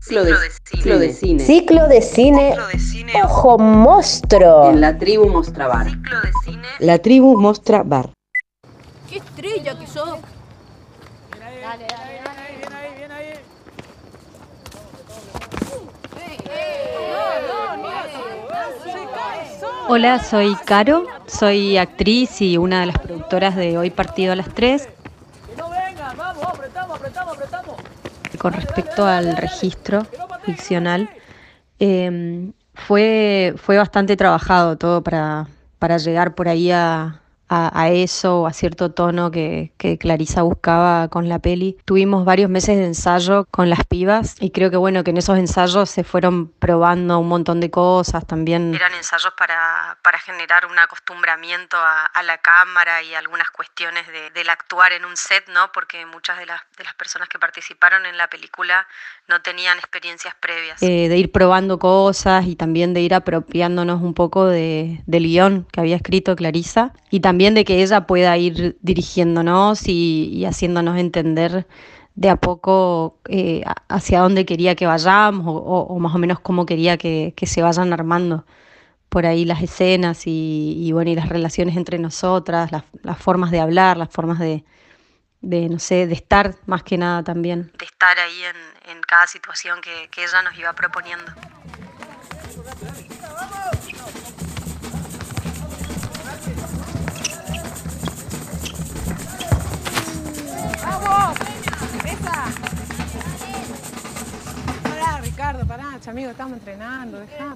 Ciclo de, ciclo de cine. Ciclo de cine. Ciclo de cine. Ojo monstruo. En la tribu Mostra Bar. Ciclo de cine. La tribu Mostra Bar. ¡Qué estrella que sos! Hola, soy Caro, soy actriz y una de las productoras de Hoy Partido a las 3. Con respecto al registro ficcional, eh, fue, fue bastante trabajado todo para, para llegar por ahí a, a, a eso, a cierto tono que, que Clarisa buscaba con la peli. Tuvimos varios meses de ensayo con las pibas y creo que bueno, que en esos ensayos se fueron probando un montón de cosas también. Eran ensayos para, para generar un acostumbramiento a, a la cámara y algunas cuestiones de, del actuar en un set, ¿no? Porque muchas de las, de las personas que participaron en la película no tenían experiencias previas. Eh, de ir probando cosas y también de ir apropiándonos un poco de, del guion que había escrito Clarisa y también de que ella pueda ir dirigiéndonos y, y haciéndonos entender de a poco eh, hacia dónde quería que vayamos o, o, o, más o menos cómo quería que, que, se vayan armando por ahí las escenas y, y bueno, y las relaciones entre nosotras, las, las formas de hablar, las formas de, de, no sé, de estar más que nada también. De estar ahí en, en cada situación que, que ella nos iba proponiendo. ¡Esa! Pará, Ricardo, pará, amigo, estamos entrenando, dejá.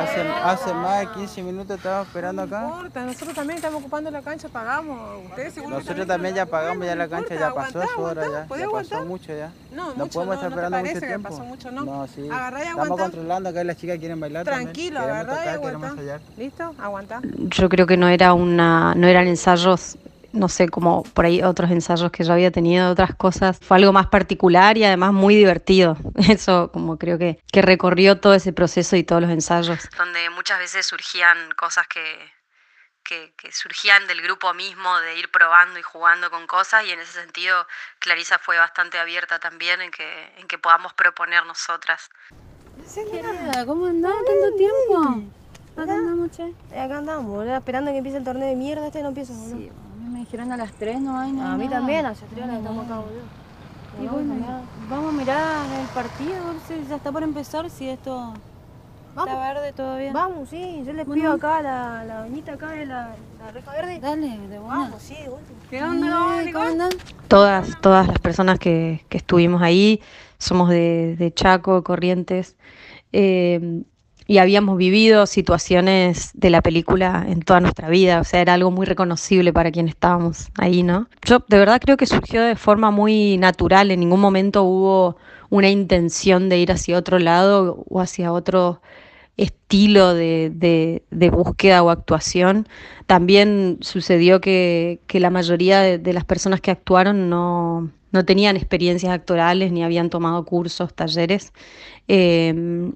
Hace, hace más de 15 minutos estamos esperando acá. No importa, nosotros también estamos ocupando la cancha, pagamos. Ustedes seguro Nosotros también ya pagamos, ya la cancha ya pasó su hora ya. ¿Podés Ya aguantar? pasó mucho ya. No, No mucho podemos no, estar no esperando mucho tiempo. pasó mucho, ¿no? No, sí. Agarrá y Estamos controlando acá las chicas quieren bailar Tranquilo, también. agarrá y aguantá. ¿Listo? Aguantá. Yo creo que no era una, no eran ensayos no sé, como por ahí otros ensayos que yo había tenido, otras cosas. Fue algo más particular y además muy divertido. Eso como creo que, que recorrió todo ese proceso y todos los ensayos. Donde muchas veces surgían cosas que, que, que, surgían del grupo mismo, de ir probando y jugando con cosas, y en ese sentido Clarisa fue bastante abierta también en que, en que podamos proponer nosotras. Querida, ¿cómo andás tanto tiempo? ¿Acá andamos, che? Acá andamos, boludo, esperando que empiece el torneo de mierda este no empieza, boludo. Sí, dijeron a las 3 no hay nada. A mí también, a las 3 estamos acá, boludo. Y bueno, vamos a mirar el partido, a ver si ya está por empezar, si esto Vamos. está verde todavía. Vamos, sí, yo les Bueno. pido acá la, la doñita acá de la, la reja verde. Dale, de buena. Vamos, sí, de vuelta. ¿Qué onda, Eh, ¿Cómo andás? Todas, todas las personas que, que estuvimos ahí somos de, de Chaco, Corrientes, eh, y habíamos vivido situaciones de la película en toda nuestra vida, o sea, era algo muy reconocible para quienes estábamos ahí, ¿no? Yo de verdad creo que surgió de forma muy natural, en ningún momento hubo una intención de ir hacia otro lado o hacia otro estilo de, de, búsqueda o actuación. También sucedió que, que la mayoría de, las personas que actuaron no, no tenían experiencias actorales ni habían tomado cursos, talleres. Eh,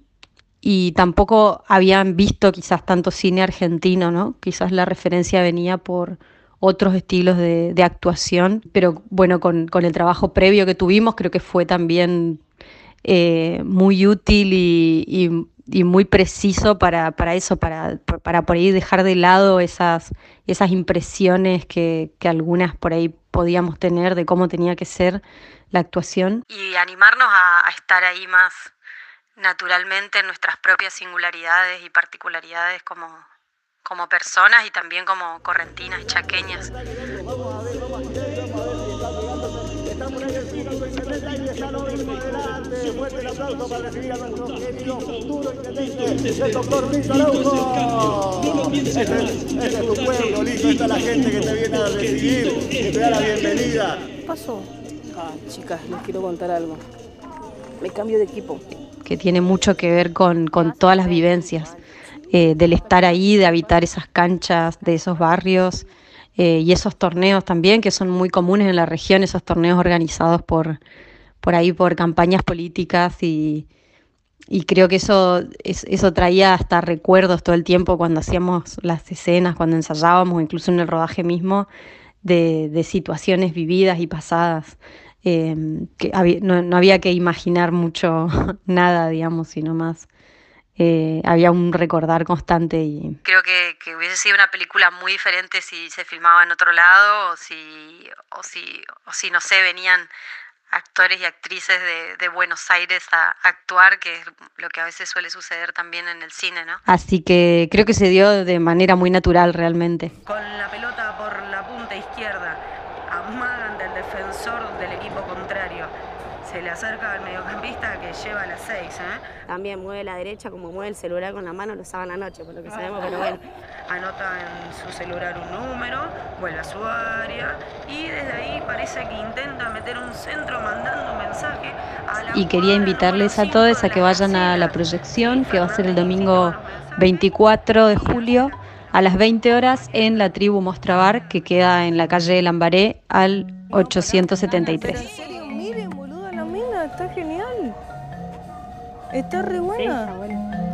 y tampoco habían visto quizás tanto cine argentino, ¿no? Quizás la referencia venía por otros estilos de, actuación, pero bueno, con, el trabajo previo que tuvimos creo que fue también eh, muy útil y, muy preciso para, eso, para, para por ahí dejar de lado esas, esas impresiones que, algunas por ahí podíamos tener de cómo tenía que ser la actuación. Y animarnos a estar ahí más naturalmente en nuestras propias singularidades y particularidades como, como personas y también como correntinas, chaqueñas. Fuerte el aplauso para recibir a nuestro querido futuro intendente, el doctor Luis Araujo. Ese, ese es tu pueblo, listo. Esta es la gente que te viene a recibir, que te da la bienvenida. ¿Qué pasó? Ah, chicas, les quiero contar algo. Me cambio de equipo. Que tiene mucho que ver con, con todas las vivencias, eh, del estar ahí, de habitar esas canchas, de esos barrios eh, y esos torneos también, que son muy comunes en la región, esos torneos organizados por, por ahí, por campañas políticas y, y creo que eso, eso traía hasta recuerdos todo el tiempo cuando hacíamos las escenas, cuando ensayábamos, incluso en el rodaje mismo, de, de situaciones vividas y pasadas. Eh, que había- no, no había que imaginar mucho nada, digamos, sino más. eh, había un recordar constante y creo que, que hubiese sido una película muy diferente si se filmaba en otro lado o si, o si, o si no sé, venían actores y actrices de, de Buenos Aires a actuar, que es lo que a veces suele suceder también en el cine, ¿no? Así que creo que se dio de manera muy natural realmente. Con la pelota por la punta izquierda, defensor del equipo contrario. Se le acerca al mediocampista que lleva las seis, ¿eh? También mueve la derecha como mueve el celular con la mano, lo usaban anoche, por lo que sabemos, pero bueno. Anota en su celular un número, vuelve a su área y desde ahí parece que intenta meter un centro mandando un mensaje a la Y quería invitarles a todos a que vayan a la proyección, que va a ser el domingo 24 de julio a las 20 horas en la tribu Mostrabar, que queda en la calle Lambaré al 873. En serio, miren, boludo, la mina, está genial. Está re buena.